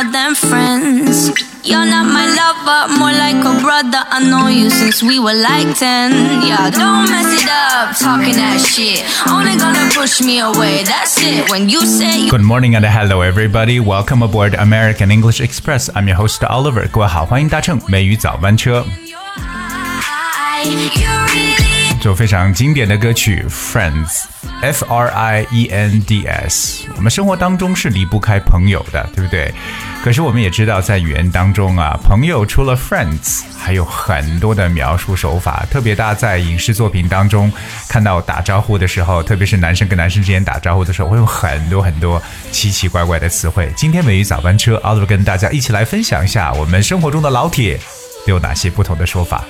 more than friends. You're not my lover, more like a brother. I know you since we were like 10. Yeah, don't mess it up, talking that shit. Only gonna push me away, that's it. When you say you Good morning and hello everybody. Welcome aboard American English Express. I'm your host Oliver. 各位好，欢迎搭乘美语早班车。 high, you really 这首非常经典的歌曲《Friends》 》。，F R I E N D S。我们生活当中是离不开朋友的，对不对？可是我们也知道，在语言当中啊，朋友除了 friends，还有很多的描述手法。特别大家在影视作品当中看到打招呼的时候，特别是男生跟男生之间打招呼的时候，会有很多很多奇奇怪怪的词汇。今天美语早班车，奥德跟大家一起来分享一下我们生活中的老铁都有哪些不同的说法。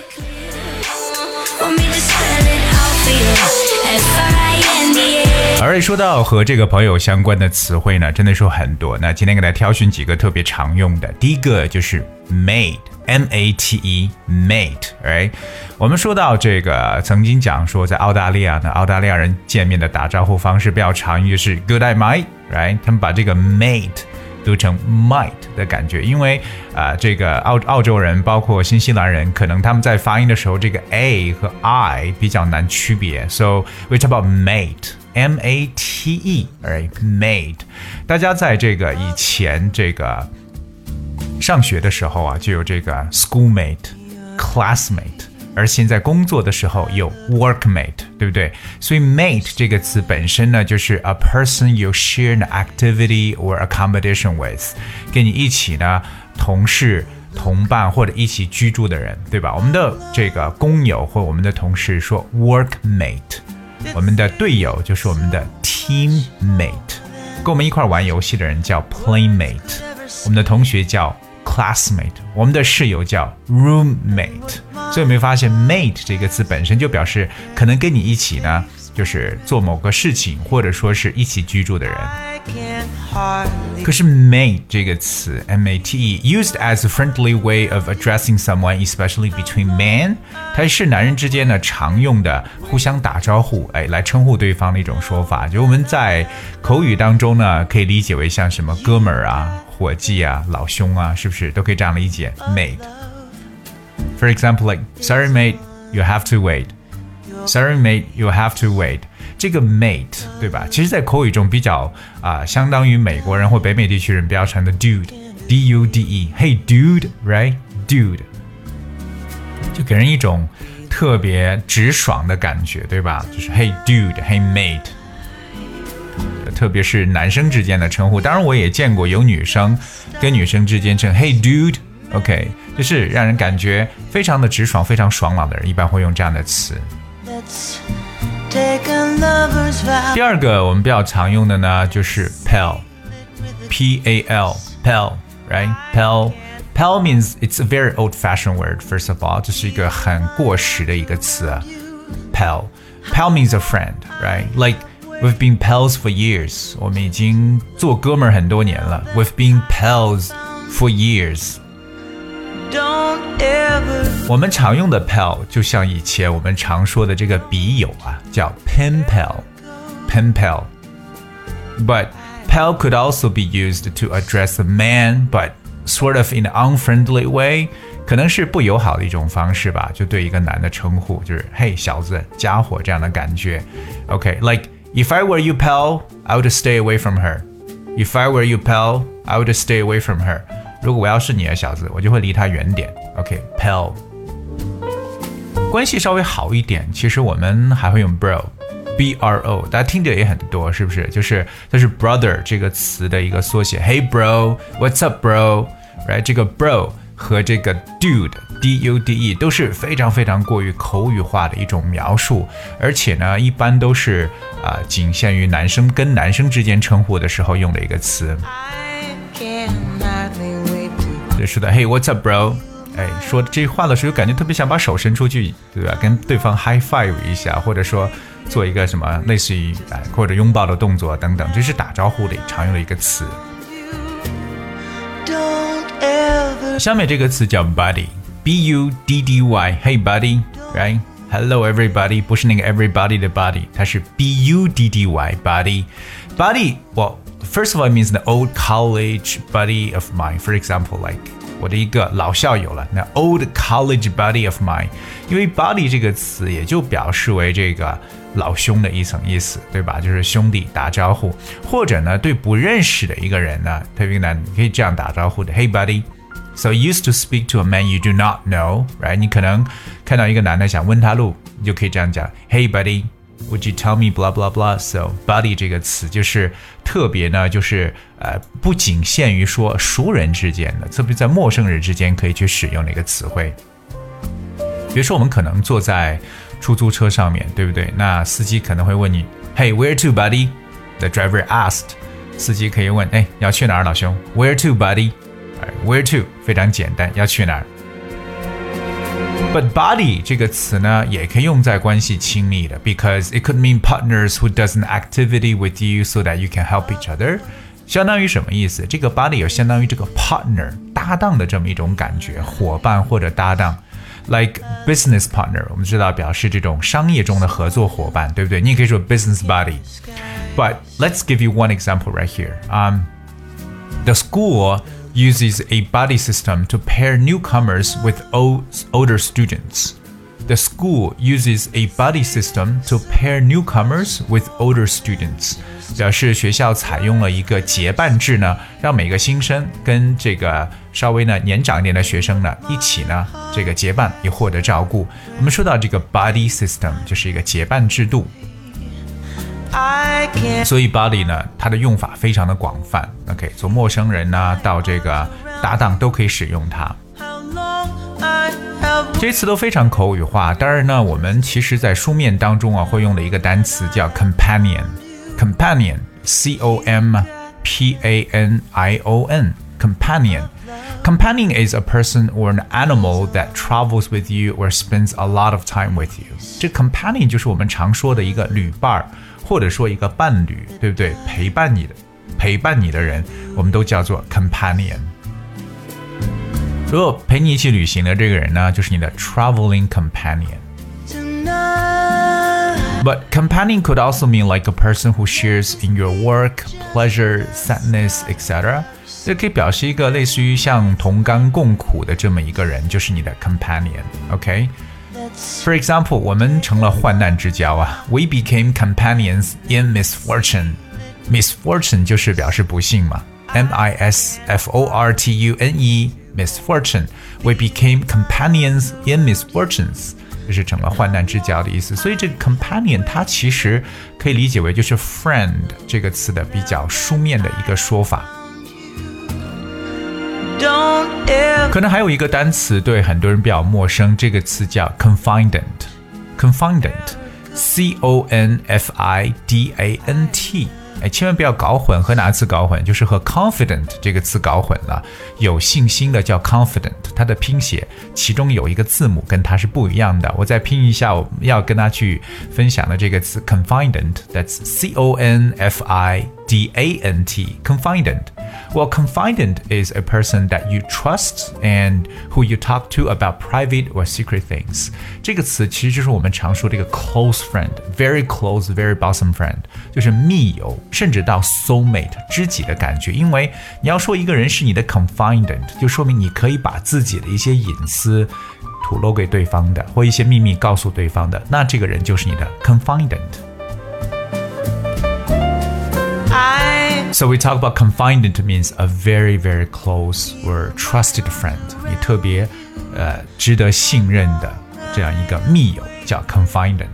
而说到和这个朋友相关的词汇呢，真的是有很多。那今天给大家挑选几个特别常用的。第一个就是 mate，m a t e，mate，right？我们说到这个，曾经讲说，在澳大利亚呢，澳大利亚人见面的打招呼方式比较常用，就是 good day mate，right？他们把这个 mate 读成 might 的感觉，因为啊、呃这个澳澳洲人包括新西兰人，可能他们在发音的时候，这个 a 和 i 比较难区别，so we talk about mate。M A T E，right，mate。大家在这个以前这个上学的时候啊，就有这个 schoolmate、classmate，而现在工作的时候有 workmate，对不对？所以 mate 这个词本身呢，就是 a person you share an activity or a competition with，跟你一起呢同事。同伴或者一起居住的人，对吧？我们的这个工友或我们的同事说 workmate，我们的队友就是我们的 teammate，跟我们一块玩游戏的人叫 playmate，我们的同学叫 classmate，我们的室友叫 roommate。所以有没有发现 mate 这个词本身就表示可能跟你一起呢，就是做某个事情，或者说是一起居住的人。可是 mate 这个词 m a t e used as a friendly way of addressing someone, especially between men，它是男人之间呢常用的互相打招呼，哎，来称呼对方的一种说法。就我们在口语当中呢，可以理解为像什么哥们儿啊、伙计啊、老兄啊，是不是都可以这样理解 mate。For example, like sorry mate, you have to wait. Sorry mate, you have to wait. 这个 mate 对吧？其实，在口语中比较啊、相当于美国人或北美地区人比较常的 dude，d u d e。Hey dude，right？dude，就给人一种特别直爽的感觉，对吧？就是 Hey dude，Hey mate。特别是男生之间的称呼，当然我也见过有女生跟女生之间称 Hey dude，OK，、就是让人感觉非常的直爽、非常爽朗的人，一般会用这样的词。 Let's take a lover's vow. 第二个我们比较常用的呢，就是 pal，p a l，pal，right？pal。Pal means it's a very old-fashioned word. First of all，这是一个很过时的一个词啊。Pal, pal means a friend, right? Like we've been pals for years. 我们已经做哥们儿很多年了。We've been pals for years. Don't ever 我们常用的 pal 就像以前我们常说的这个笔友啊，叫 pen pal，pen pal。But pal could also be used to address a man, but sort of in an unfriendly way，可能是不友好的一种方式吧，就对一个男的称呼，就是嘿小子、家伙这样的感觉。OK，like、if I were you pal, I would stay away from her. If I were you pal, I would stay away from her. 如果我要是你的小子，我就会离他远点。OK，pal、关系稍微好一点，其实我们还会用 bro，b r o，大家听着也很多，是不是？就是它是 brother 这个词的一个缩写。Hey bro，what's up bro？right，这个 bro 和这个 dude，d u d e 都是非常非常过于口语化的一种描述，而且呢，一般都是啊、仅限于男生跟男生之间称呼的时候用的一个词。I can 说的 Hey what's up bro？哎，说这话的时候，感觉特别想把手伸出去，对吧？跟对方 high five 一下，或者说做一个什么类似于哎或者拥抱的动作等等，这是打招呼里常用的一个词。下面这个词叫 buddy，b u d d y，Hey Hello everybody，不是那个 everybody 的 body，它是 b u d d y buddy buddy。Well, first of all, it means the old college buddy of mine. For example, like 我的一个老校友了。那 old college buddy of mine，因为 buddy 这个词也就表示为这个老兄的一层意思，对吧？就是兄弟打招呼，或者呢，对不认识的一个人呢，特别难，你可以这样打招呼的：Hey buddy。So used to speak to a man you do not know, right？你可能看到一个男的想问他路，你就可以这样讲，Hey buddy。Would you tell me blah blah blah? So buddy 这个词就是特别呢，就是呃不仅限于说熟人之间的，特别在陌生人之间可以去使用的一个词汇。比如说我们可能坐在出租车上面，对不对？那司机可能会问你，Hey, where to, buddy? The driver asked. 司机可以问，哎，你要去哪儿，老兄？Where to, buddy? Where to 非常简单，要去哪儿。But buddy 这个词呢，也可以用在关系亲密的，because it could mean partners who does an activity with you so that you can help each other。相当于什么意思？这个 buddy 有相当于这个 partner 搭档的这么一种感觉，伙伴或者搭档。Like business partner，我们知道表示这种商业中的合作伙伴，对不对？你也可以说 business buddy。But let's give you one example right here. Um, the school uses a buddy system to pair newcomers with old, older students. The school uses a buddy system to pair newcomers with older students. 表示学校采用了一个结伴制呢，让每个新生跟这个稍微呢年长一点的学生呢一起呢这个结伴，以获得照顾。我们说到这个 buddy system，就是一个结伴制度。 所以 buddy 呢，它的用法非常的广泛。OK，从陌生人呢到这个搭档都可以使用它。这些词都非常口语化。当然呢，我们其实在书面当中啊会用的一个单词叫 companion。companion，c o m p a n i o n，companion。Companion is a person or an animal that travels with you or spends a lot of time with you。这 companion 就是我们常说的一个旅伴儿。 或者说一个伴侣，对不对？陪伴你的，陪伴你的人，我们都叫做 companion。如果陪你一起旅行的这个人呢，就是你的 traveling companion。But companion could also mean like a person who shares in your work, pleasure, sadness, etc. 这可以表示一个类似于像同甘共苦的这么一个人，就是你的 companion。OK。 For example，我们成了患难之交啊。We became companions in misfortune. Misfortune 就是表示不幸嘛。M I S F O R T U N E misfortune. We became companions in misfortunes. 就是成了患难之交的意思。所以这个 companion 它其实可以理解为就是 friend 这个词的比较书面的一个说法。 可能还有一个单词对很多人比较陌生，这个词叫 confident。confident，c o n f i d a n t。哎，千万不要搞混，和哪个词搞混？就是和 confident 这个词搞混了。有信心的叫 confident，它的拼写其中有一个字母跟它是不一样的。我再拼一下，我们要跟他去分享的这个词 confident，that's c o n f i d a n t，confident。Well, confidant is a person that you trust and who you talk to about private or secret things. 这个词其实就是我们常说这个 close friend, very close, very bosom friend，就是密友，甚至到 soulmate 知己的感觉。因为你要说一个人是你的 confidant，就说明你可以把自己的一些隐私吐露给对方的，或一些秘密告诉对方的，那这个人就是你的 confidant。 time. So we talk about confidant means a very very close or trusted friend. 你特别呃值得信任的这样一个密友叫 confidant.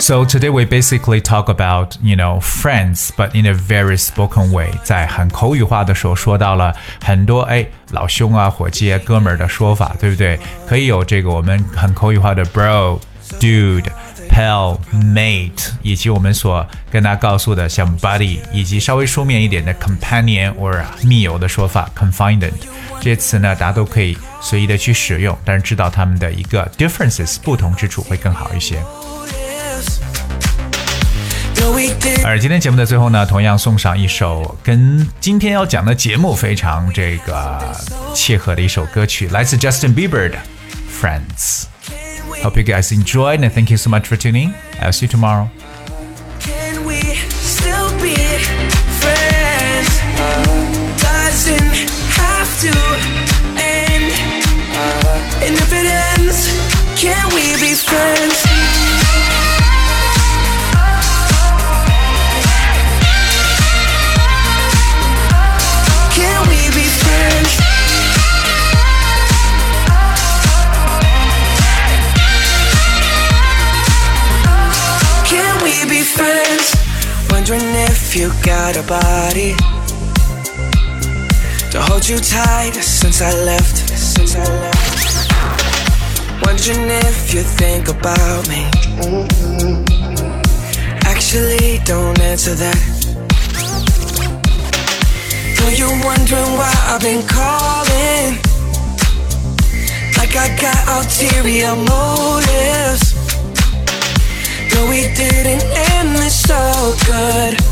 So today we basically talk about you know friends, but in a very spoken way. way，在很口语化的时候说到了很多哎老兄啊、伙计、啊、哥们儿的说法，对不对？可以有这个我们很口语化的 bro、dude。pal、mate，以及我们所跟大家告诉的像 buddy，以及稍微书面一点的 companion or 密友的说法 confidant，这些词呢，大家都可以随意的去使用，但是知道它们的一个 differences 不同之处会更好一些。而今天节目的最后呢，同样送上一首跟今天要讲的节目非常这个切合的一首歌曲，来自 Justin Bieber 的《Friends》。Hope you guys enjoyed and thank you so much for tuning. I'll see you tomorrow. If you got a body to hold you tight since I left. Since I left. Wondering if you think about me. Actually, don't answer that. Know you're wondering why I've been calling. Like I got ulterior motives. No, we didn't end this so good.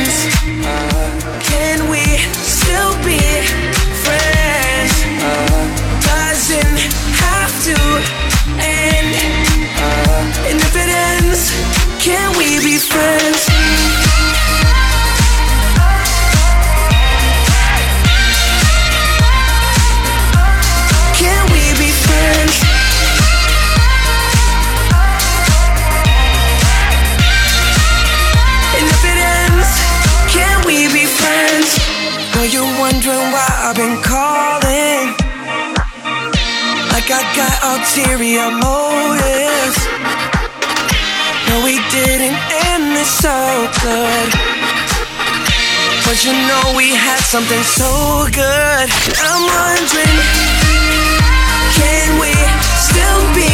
Ulterior motives. No, we didn't end this so good. But you know we had something so good. I'm wondering, can we still be